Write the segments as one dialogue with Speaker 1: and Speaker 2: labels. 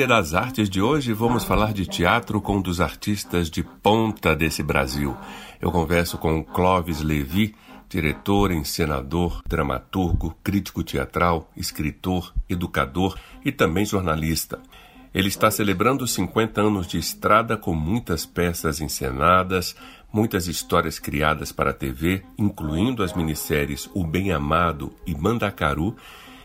Speaker 1: Trilha das Artes de hoje vamos falar de teatro com um dos artistas de ponta desse Brasil. Eu converso com Clóvis Levi, diretor, encenador, dramaturgo, crítico teatral, escritor, educador e também jornalista. Ele está celebrando 50 anos de estrada com muitas peças encenadas, muitas histórias criadas para a TV, incluindo as minisséries O Bem Amado e Mandacaru,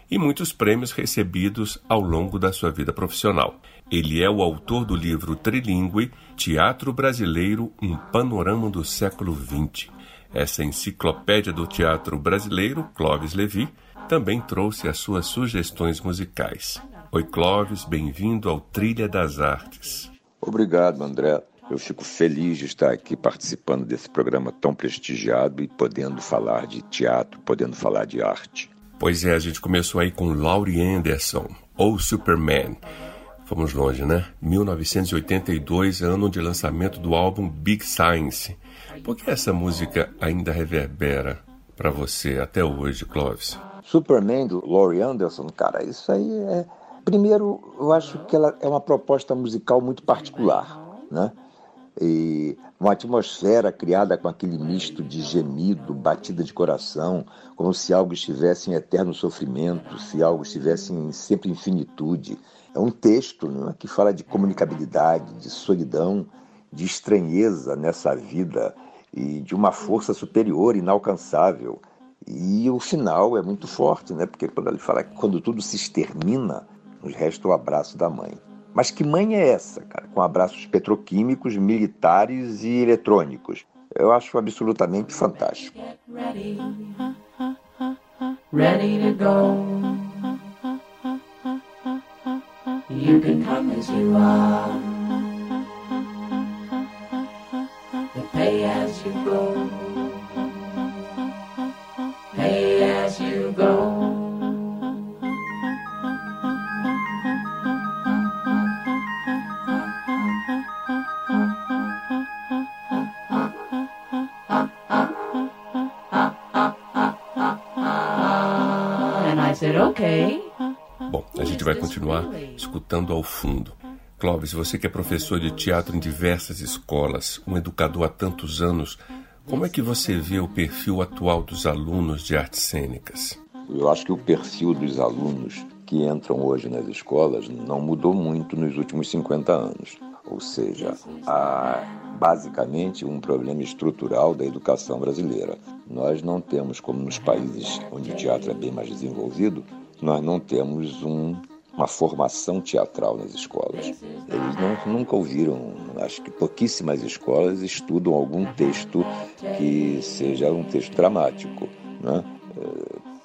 Speaker 1: e muitos prêmios recebidos ao longo da sua vida profissional. Ele é o autor do livro trilingue Teatro Brasileiro Um Panorama do Século XX. Essa enciclopédia do teatro brasileiro, Clóvis Levi, também trouxe as suas sugestões musicais. Oi, Clóvis, bem-vindo ao Trilha das Artes.
Speaker 2: Obrigado, André. Eu fico feliz de estar aqui participando desse programa tão prestigiado e podendo falar de teatro, podendo falar de arte.
Speaker 1: Pois é, a gente começou aí com Laurie Anderson, ou Superman. Fomos longe, né? 1982, ano de lançamento do álbum Big Science. Por que essa música ainda reverbera para você até hoje, Clóvis?
Speaker 2: Superman, do Laurie Anderson, cara, isso aí é. Primeiro, eu acho que ela é uma proposta musical muito particular, né? E uma atmosfera criada com aquele misto de gemido, batida de coração, como se algo estivesse em eterno sofrimento, se algo estivesse em sempre infinitude. É um texto né, que fala de comunicabilidade, de solidão, de estranheza nessa vida e de uma força superior, inalcançável. E o final é muito forte, né? Porque quando ele fala que quando tudo se extermina, nos resta o abraço da mãe. Mas que mãe é essa, cara? Com abraços petroquímicos, militares e eletrônicos. Eu acho absolutamente fantástico. Ready. To go. You can come as you are.
Speaker 1: Vai continuar escutando ao fundo. Clóvis, você que é professor de teatro em diversas escolas, um educador há tantos anos, como é que você vê o perfil atual dos alunos de artes cênicas?
Speaker 2: Eu acho que o perfil dos alunos que entram hoje nas escolas não mudou muito nos últimos 50 anos. Ou seja, há basicamente um problema estrutural da educação brasileira. Nós não temos, como nos países onde o teatro é bem mais desenvolvido, nós não temos um, uma formação teatral nas escolas. Eles não, nunca ouviram, acho que pouquíssimas escolas estudam algum texto que seja um texto dramático. Né?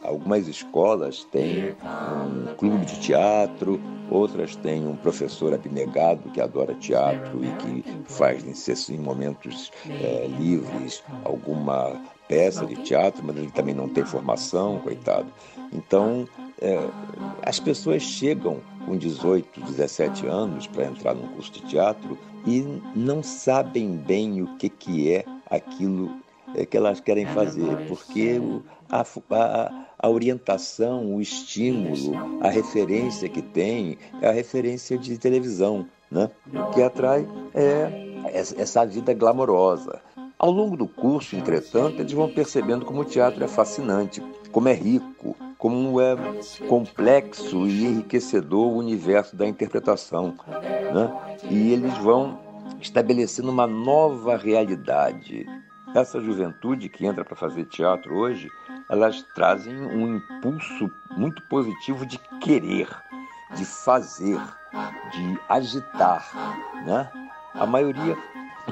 Speaker 2: Algumas escolas têm um clube de teatro, outras têm um professor abnegado que adora teatro e que faz em momentos é, livres alguma peça de teatro, mas ele também não tem formação, coitado. Então, é, as pessoas chegam com 18, 17 anos para entrar num curso de teatro e não sabem bem o que, que é aquilo é, que elas querem fazer, porque a, a, a orientação, o estímulo, a referência que tem é a referência de televisão, né? O que atrai é essa vida glamourosa. Ao longo do curso, entretanto, eles vão percebendo como o teatro é fascinante, como é rico, como é complexo e enriquecedor o universo da interpretação. Né? E eles vão estabelecendo uma nova realidade. Essa juventude que entra para fazer teatro hoje, elas trazem um impulso muito positivo de querer, de fazer, de agitar, né? A maioria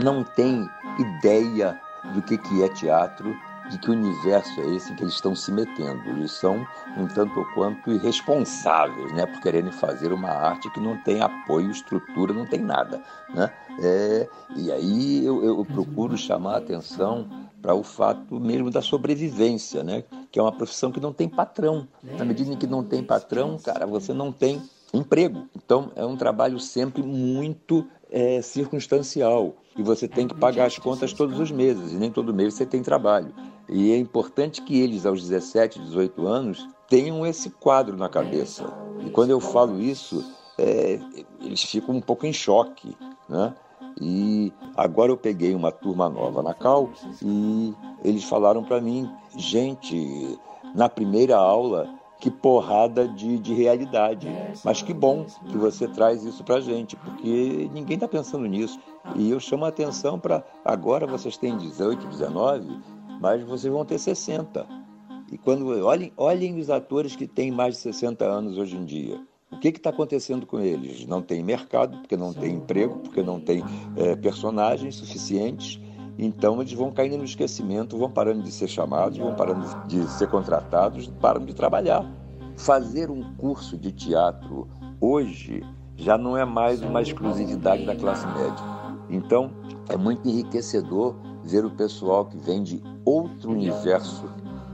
Speaker 2: não tem ideia do que, que é teatro, de que universo é esse em que eles estão se metendo. Eles são um tanto ou quanto irresponsáveis, né, por quererem fazer uma arte que não tem apoio, estrutura, não tem nada, né? É, e aí eu, eu procuro chamar a atenção para o fato mesmo da sobrevivência, né? Que é uma profissão que não tem patrão. Na medida em que não tem patrão, cara, você não tem emprego. Então é um trabalho sempre muito é, circunstancial e você tem que pagar as contas todos os meses e nem todo mês você tem trabalho. E é importante que eles, aos 17, 18 anos, tenham esse quadro na cabeça. E quando eu falo isso, é, eles ficam um pouco em choque, né? E agora eu peguei uma turma nova na Cal e eles falaram para mim, gente, na primeira aula que porrada de, de realidade. Mas que bom que você traz isso para gente, porque ninguém está pensando nisso. E eu chamo a atenção para agora vocês têm 18, 19, mas vocês vão ter 60. E quando olhem, olhem os atores que têm mais de 60 anos hoje em dia. O que está acontecendo com eles? Não tem mercado, porque não tem emprego, porque não tem é, personagens suficientes. Então eles vão caindo no esquecimento, vão parando de ser chamados, vão parando de ser contratados, param de trabalhar. Fazer um curso de teatro hoje já não é mais uma exclusividade da classe média. Então é muito enriquecedor ver o pessoal que vem de outro universo,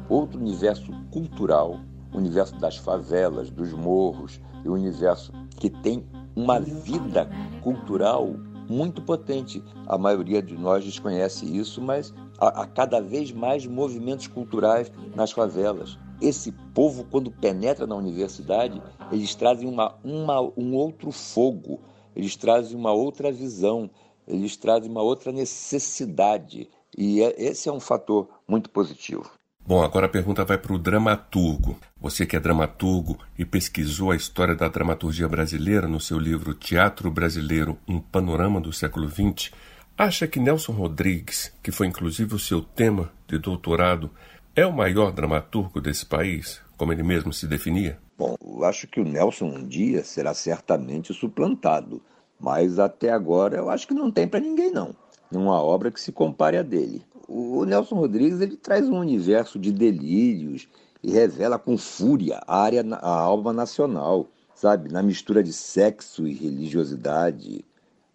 Speaker 2: outro universo cultural, o universo das favelas, dos morros, e universo que tem uma vida cultural muito potente. A maioria de nós desconhece isso, mas há, há cada vez mais movimentos culturais nas favelas. Esse povo, quando penetra na universidade, eles trazem uma, uma, um outro fogo, eles trazem uma outra visão, eles trazem uma outra necessidade. E é, esse é um fator muito positivo.
Speaker 1: Bom, agora a pergunta vai para o dramaturgo. Você que é dramaturgo e pesquisou a história da dramaturgia brasileira no seu livro Teatro Brasileiro, um panorama do século XX, acha que Nelson Rodrigues, que foi inclusive o seu tema de doutorado, é o maior dramaturgo desse país, como ele mesmo se definia?
Speaker 2: Bom, eu acho que o Nelson um dia será certamente suplantado, mas até agora eu acho que não tem para ninguém não. Uma obra que se compare a dele o Nelson Rodrigues ele traz um universo de delírios e revela com fúria a área, a alma nacional, sabe? Na mistura de sexo e religiosidade,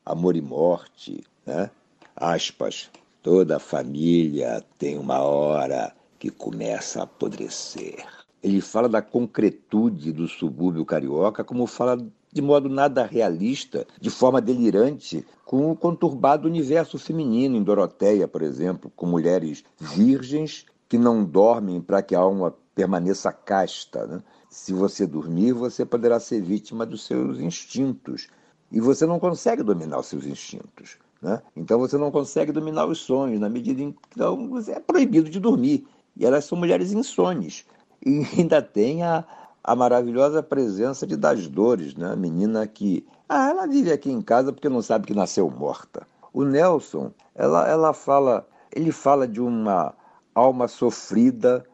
Speaker 2: amor e morte, né? Aspas. Toda família tem uma hora que começa a apodrecer. Ele fala da concretude do subúrbio carioca, como fala de modo nada realista, de forma delirante, com o conturbado universo feminino em Doroteia, por exemplo, com mulheres virgens que não dormem para que a alma permaneça casta. Né? Se você dormir, você poderá ser vítima dos seus instintos. E você não consegue dominar os seus instintos. Né? Então você não consegue dominar os sonhos, na medida em que então, você é proibido de dormir. E elas são mulheres insones. E ainda tem a, a maravilhosa presença de Das Dores, né? a menina que. Ah, ela vive aqui em casa porque não sabe que nasceu morta. O Nelson, ela, ela fala, ele fala de uma alma sofrida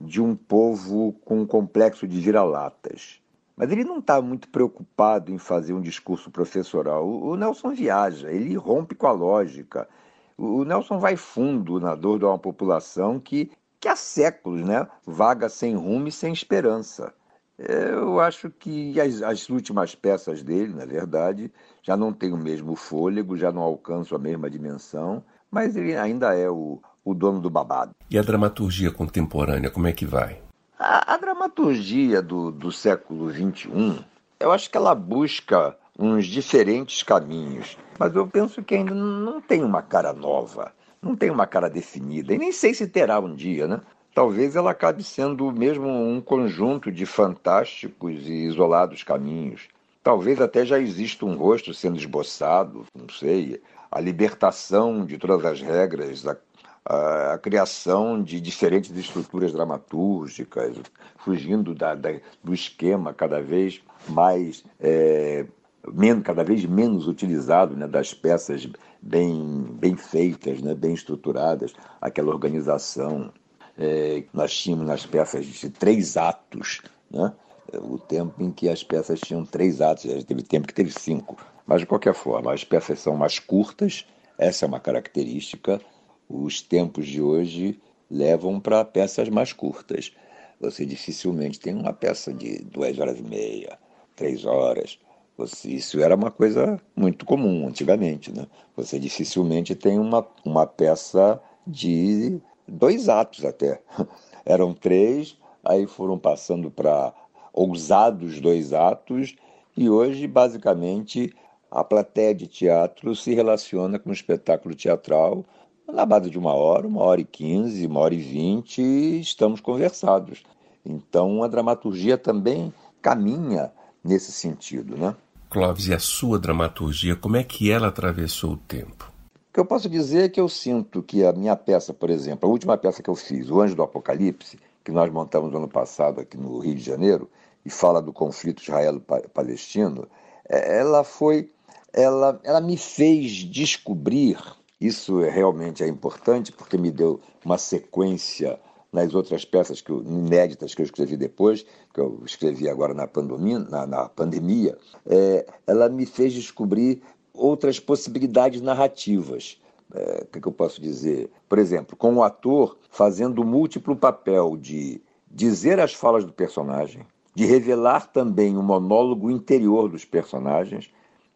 Speaker 2: de um povo com um complexo de vira-latas. Mas ele não está muito preocupado em fazer um discurso professoral. O Nelson viaja, ele rompe com a lógica. O Nelson vai fundo na dor de uma população que, que há séculos né, vaga sem rumo e sem esperança. Eu acho que as, as, últimas peças dele, na verdade, já não têm o mesmo fôlego, já não alcançam a mesma dimensão, mas ele ainda é o, o dono do babado.
Speaker 1: E a dramaturgia contemporânea, como é que vai?
Speaker 2: A, a dramaturgia do, do século XXI, eu acho que ela busca uns diferentes caminhos, mas eu penso que ainda não tem uma cara nova, não tem uma cara definida, e nem sei se terá um dia, né? Talvez ela acabe sendo mesmo um conjunto de fantásticos e isolados caminhos. Talvez até já exista um rosto sendo esboçado, não sei, a libertação de todas as regras, a, a, a criação de diferentes estruturas dramatúrgicas, fugindo da, da, do esquema cada vez mais, é, men, cada vez menos utilizado né, das peças bem, bem feitas, né, bem estruturadas, aquela organização é, nós tínhamos nas peças de três atos, né? o tempo em que as peças tinham três atos, teve tempo que teve cinco. Mas, de qualquer forma, as peças são mais curtas, essa é uma característica. Os tempos de hoje levam para peças mais curtas. Você dificilmente tem uma peça de duas horas e meia, três horas. Você, isso era uma coisa muito comum antigamente. Né? Você dificilmente tem uma, uma peça de dois atos até. Eram três, aí foram passando para ousados dois atos, e hoje, basicamente, a plateia de teatro se relaciona com o espetáculo teatral na base de uma hora, uma hora e quinze, uma hora e vinte, estamos conversados. Então, a dramaturgia também caminha nesse sentido, né?
Speaker 1: Clóvis, e a sua dramaturgia, como é que ela atravessou o tempo?
Speaker 2: Que eu posso dizer é que eu sinto que a minha peça, por exemplo, a última peça que eu fiz, O Anjo do Apocalipse, que nós montamos no ano passado aqui no Rio de Janeiro, e fala do conflito israelo-palestino, é, ela foi, ela, ela me fez descobrir, isso é, realmente é importante, porque me deu uma sequência nas outras peças que eu, inéditas que eu escrevi depois, que eu escrevi agora na pandemia, na, na pandemia é, ela me fez descobrir outras possibilidades narrativas. É, o que, que eu posso dizer? Por exemplo, com o ator fazendo múltiplo papel de dizer as falas do personagem, de revelar também o monólogo interior dos personagens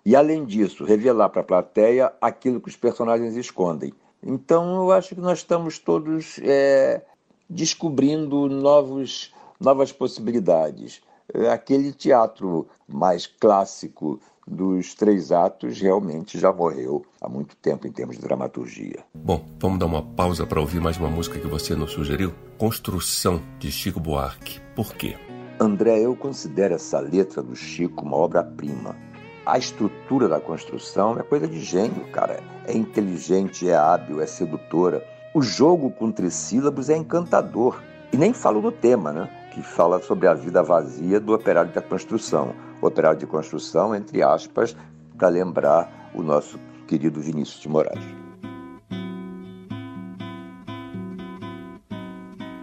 Speaker 2: e, além disso, revelar para a plateia aquilo que os personagens escondem. Então, eu acho que nós estamos todos é, descobrindo novos, novas possibilidades. É, aquele teatro mais clássico dos três atos realmente já morreu há muito tempo em termos de dramaturgia.
Speaker 1: Bom, vamos dar uma pausa para ouvir mais uma música que você nos sugeriu? Construção, de Chico Buarque. Por quê?
Speaker 2: André, eu considero essa letra do Chico uma obra-prima. A estrutura da construção é coisa de gênio, cara. É inteligente, é hábil, é sedutora. O jogo com trissílabos é encantador. E nem falo do tema, né? Que fala sobre a vida vazia do operário da construção operário de construção, entre aspas, para lembrar o nosso querido Vinícius de Moraes.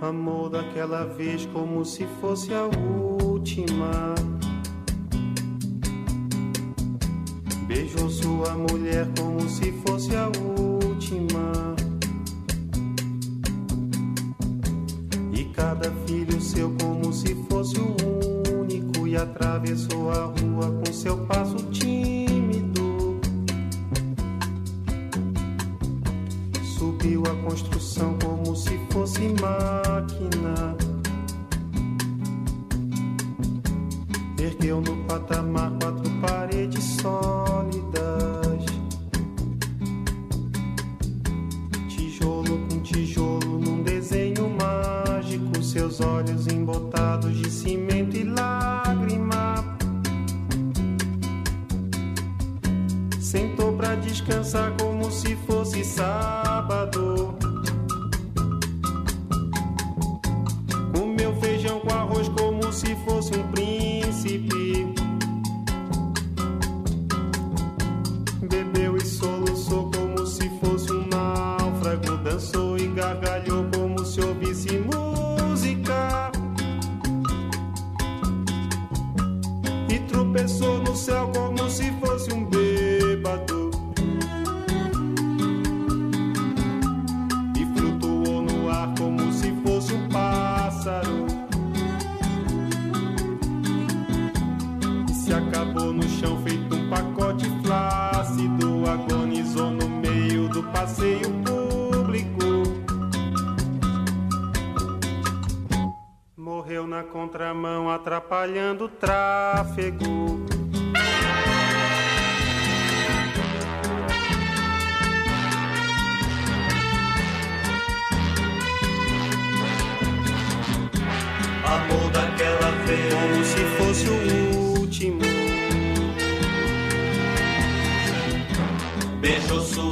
Speaker 3: Amor daquela vez como se fosse a última. Beijou sua mulher como se fosse a última. Atravessou a rua com seu passo se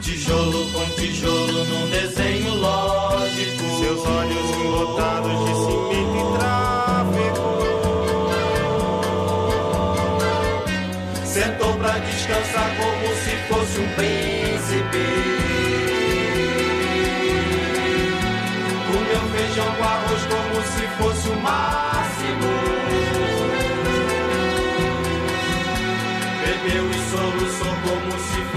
Speaker 4: Tijolo com tijolo num desenho lógico.
Speaker 3: Seus olhos embotados de cimento e tráfego.
Speaker 4: Sentou pra descansar como se fosse um príncipe.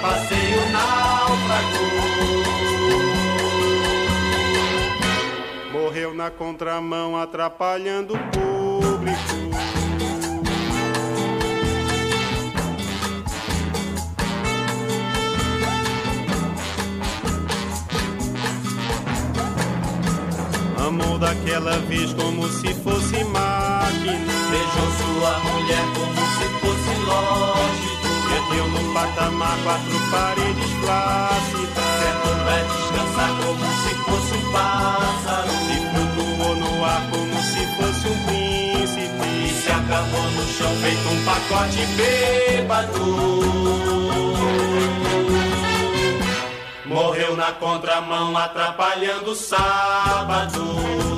Speaker 4: passeio náufrago.
Speaker 3: Morreu na contramão, atrapalhando o público. Amou daquela vez como se fosse máquina.
Speaker 4: Beijou sua mulher como se fosse lógico.
Speaker 3: Perdeu no patamar quatro paredes plácidas.
Speaker 4: Sentou pra descansar como se fosse um pássaro.
Speaker 3: E flutuou no ar como se fosse um
Speaker 4: E
Speaker 3: príncipe.
Speaker 4: se acabou no chão feito um pacote bêbado. Morreu na contramão atrapalhando o sábado.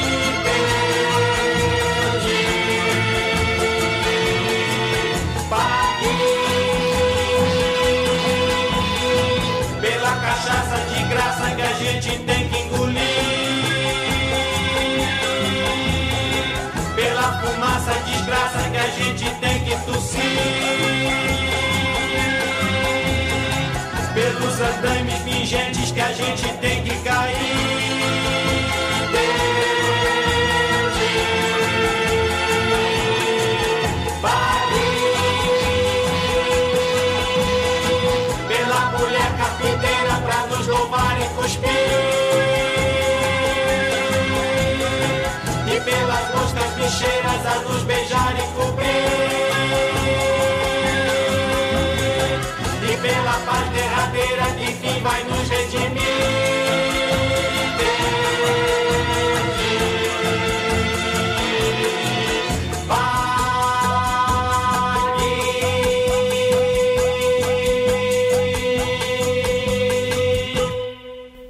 Speaker 4: Gente tem que engolir. Pela fumaça desgraça que a gente tem que tossir. Pelos andames bicheiras a nos beijar e cobrir. E pela paz derradeira que enfim vai nos redimir.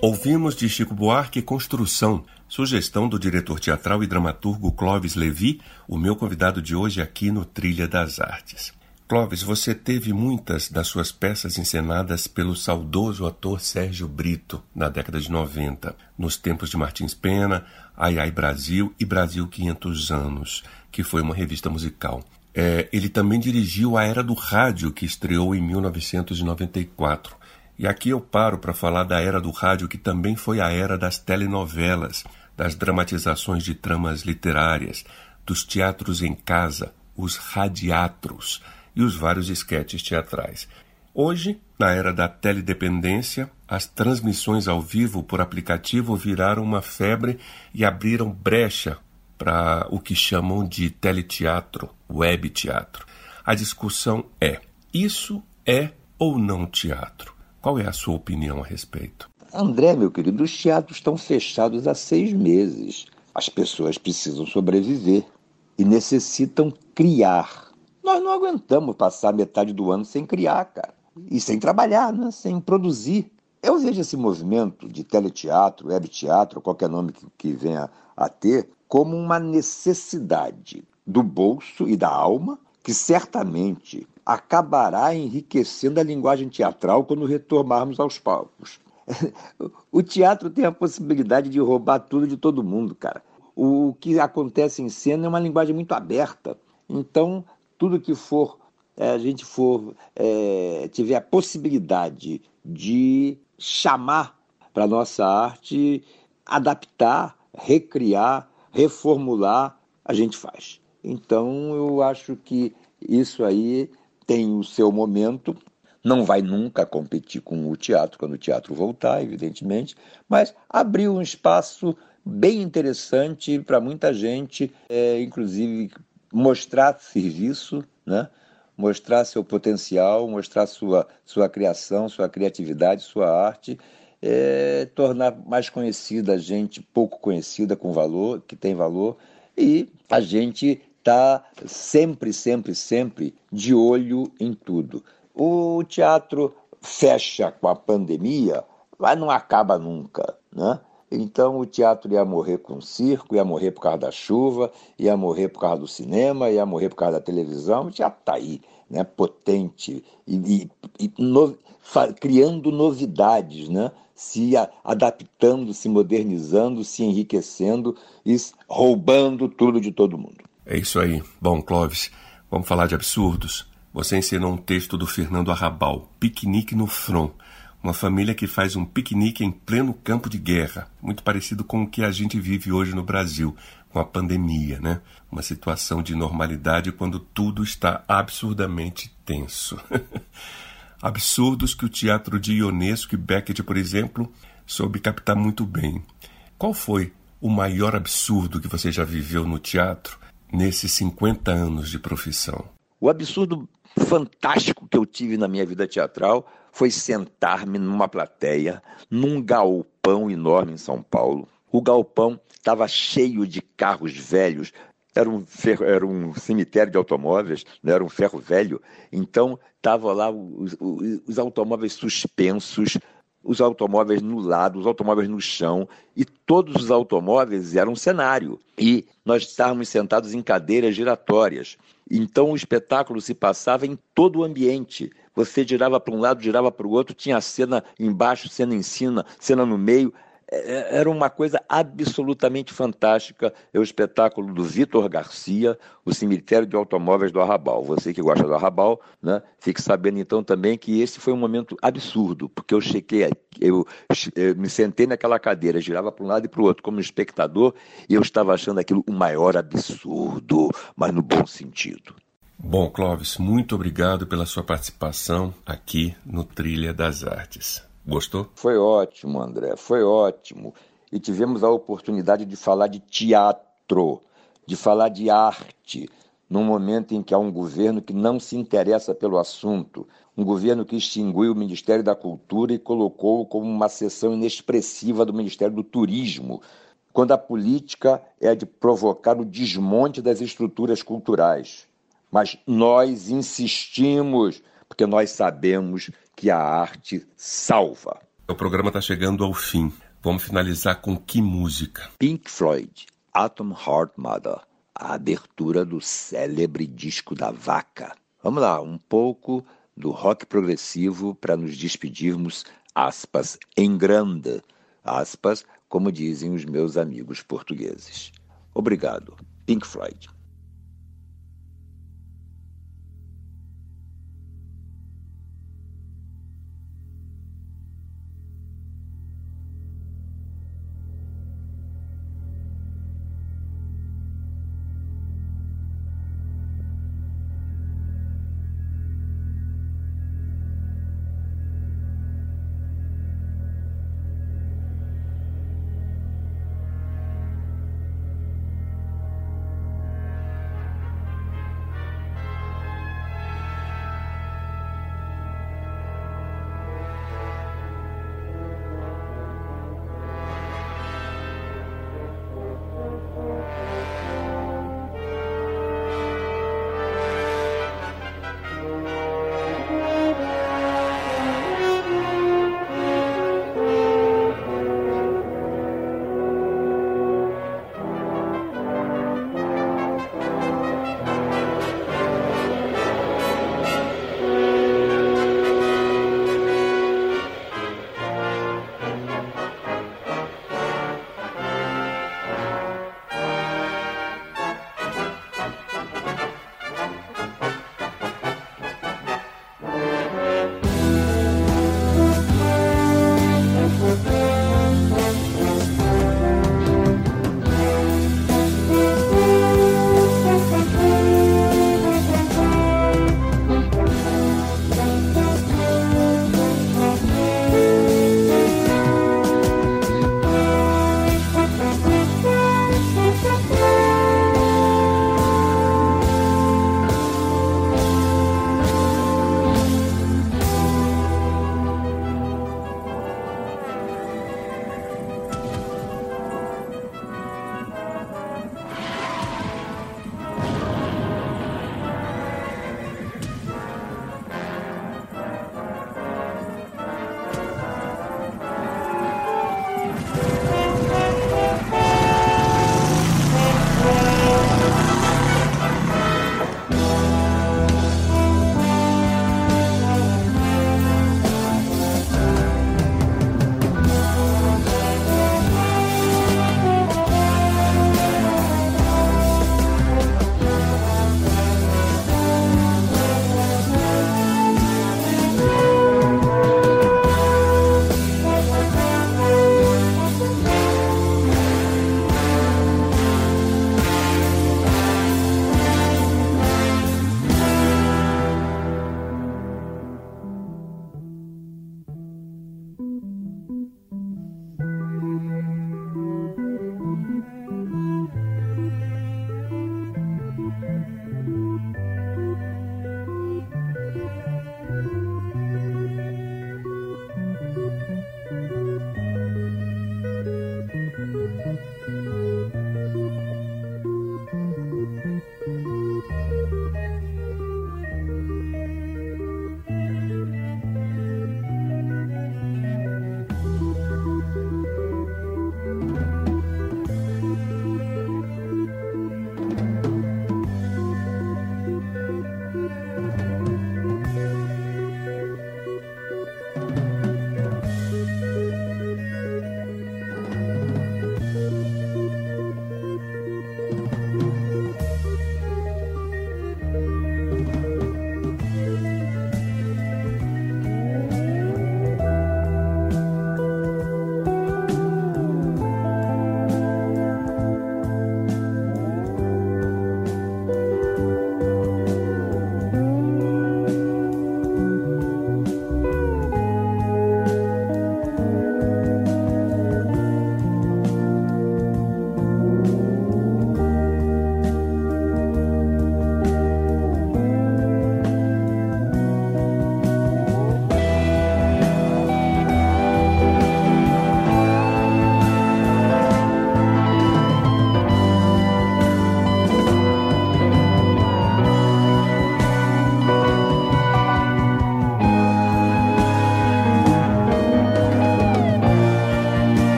Speaker 1: Ouvimos de Chico Buarque Construção, sugestão do diretor teatral e dramaturgo Clóvis Levi, o meu convidado de hoje aqui no Trilha das Artes. Clóvis, você teve muitas das suas peças encenadas pelo saudoso ator Sérgio Brito na década de 90, nos tempos de Martins Pena, Ai Ai Brasil e Brasil 500 Anos, que foi uma revista musical. É, ele também dirigiu A Era do Rádio, que estreou em 1994. E aqui eu paro para falar da era do rádio, que também foi a era das telenovelas, das dramatizações de tramas literárias, dos teatros em casa, os radiatros e os vários esquetes teatrais. Hoje, na era da teledependência, as transmissões ao vivo por aplicativo viraram uma febre e abriram brecha para o que chamam de teleteatro, web teatro. A discussão é: isso é ou não teatro? Qual é a sua opinião a respeito?
Speaker 2: André, meu querido, os teatros estão fechados há seis meses. As pessoas precisam sobreviver e necessitam criar. Nós não aguentamos passar metade do ano sem criar, cara. E sem trabalhar, né? sem produzir. Eu vejo esse movimento de teleteatro, web teatro, qualquer nome que, que venha a ter, como uma necessidade do bolso e da alma, que certamente acabará enriquecendo a linguagem teatral quando retornarmos aos palcos. O teatro tem a possibilidade de roubar tudo de todo mundo, cara. O que acontece em cena é uma linguagem muito aberta. Então, tudo que for é, a gente for é, tiver a possibilidade de chamar para nossa arte, adaptar, recriar, reformular, a gente faz. Então eu acho que isso aí tem o seu momento, não vai nunca competir com o teatro quando o teatro voltar, evidentemente, mas abriu um espaço bem interessante para muita gente, é, inclusive mostrar serviço, né? mostrar seu potencial, mostrar sua, sua criação, sua criatividade, sua arte, é, tornar mais conhecida a gente pouco conhecida com valor, que tem valor, e a gente está sempre, sempre, sempre de olho em tudo. O teatro fecha com a pandemia, mas não acaba nunca, né? Então o teatro ia morrer com o circo, ia morrer por causa da chuva, ia morrer por causa do cinema, ia morrer por causa da televisão. O teatro está aí, né, potente, e, e, e no, criando novidades, né, se adaptando, se modernizando, se enriquecendo e roubando tudo de todo mundo.
Speaker 1: É isso aí. Bom, Clóvis, vamos falar de absurdos. Você ensinou um texto do Fernando Arrabal, Piquenique no Front uma família que faz um piquenique em pleno campo de guerra, muito parecido com o que a gente vive hoje no Brasil, com a pandemia, né? Uma situação de normalidade quando tudo está absurdamente tenso. Absurdos que o teatro de Ionesco e Beckett, por exemplo, soube captar muito bem. Qual foi o maior absurdo que você já viveu no teatro nesses 50 anos de profissão?
Speaker 2: O absurdo fantástico que eu tive na minha vida teatral foi sentar-me numa plateia, num galpão enorme em São Paulo. O galpão estava cheio de carros velhos, era um, ferro, era um cemitério de automóveis, não era um ferro velho. Então, estavam lá os, os, os automóveis suspensos, os automóveis no lado, os automóveis no chão, e todos os automóveis eram um cenário. E nós estávamos sentados em cadeiras giratórias. Então o espetáculo se passava em todo o ambiente. Você girava para um lado, girava para o outro, tinha cena embaixo, cena em cima, cena no meio. É, é, era uma coisa absolutamente fantástica. É o espetáculo do Vitor Garcia, O Cemitério de Automóveis do Arrabal. Você que gosta do Arrabal, né, fique sabendo então também que esse foi um momento absurdo, porque eu chequei, eu, eu me sentei naquela cadeira, girava para um lado e para o outro como espectador, e eu estava achando aquilo o maior absurdo, mas no bom sentido.
Speaker 1: Bom, Clóvis, muito obrigado pela sua participação aqui no Trilha das Artes. Gostou?
Speaker 2: Foi ótimo, André, foi ótimo. E tivemos a oportunidade de falar de teatro, de falar de arte, num momento em que há um governo que não se interessa pelo assunto, um governo que extinguiu o Ministério da Cultura e colocou como uma seção inexpressiva do Ministério do Turismo, quando a política é de provocar o desmonte das estruturas culturais. Mas nós insistimos, porque nós sabemos que a arte salva.
Speaker 1: O programa está chegando ao fim. Vamos finalizar com que música?
Speaker 2: Pink Floyd, Atom Heart Mother, a abertura do célebre disco da vaca. Vamos lá, um pouco do rock progressivo para nos despedirmos, aspas, em grande, aspas, como dizem os meus amigos portugueses. Obrigado, Pink Floyd.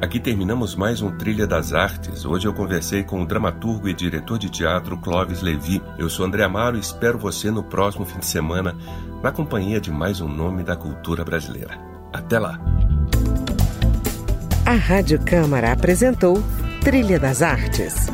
Speaker 1: Aqui terminamos mais um Trilha das Artes. Hoje eu conversei com o dramaturgo e diretor de teatro Clóvis Levi. Eu sou André Amaro e espero você no próximo fim de semana na companhia de mais um nome da cultura brasileira. Até lá!
Speaker 5: A Rádio Câmara apresentou Trilha das Artes.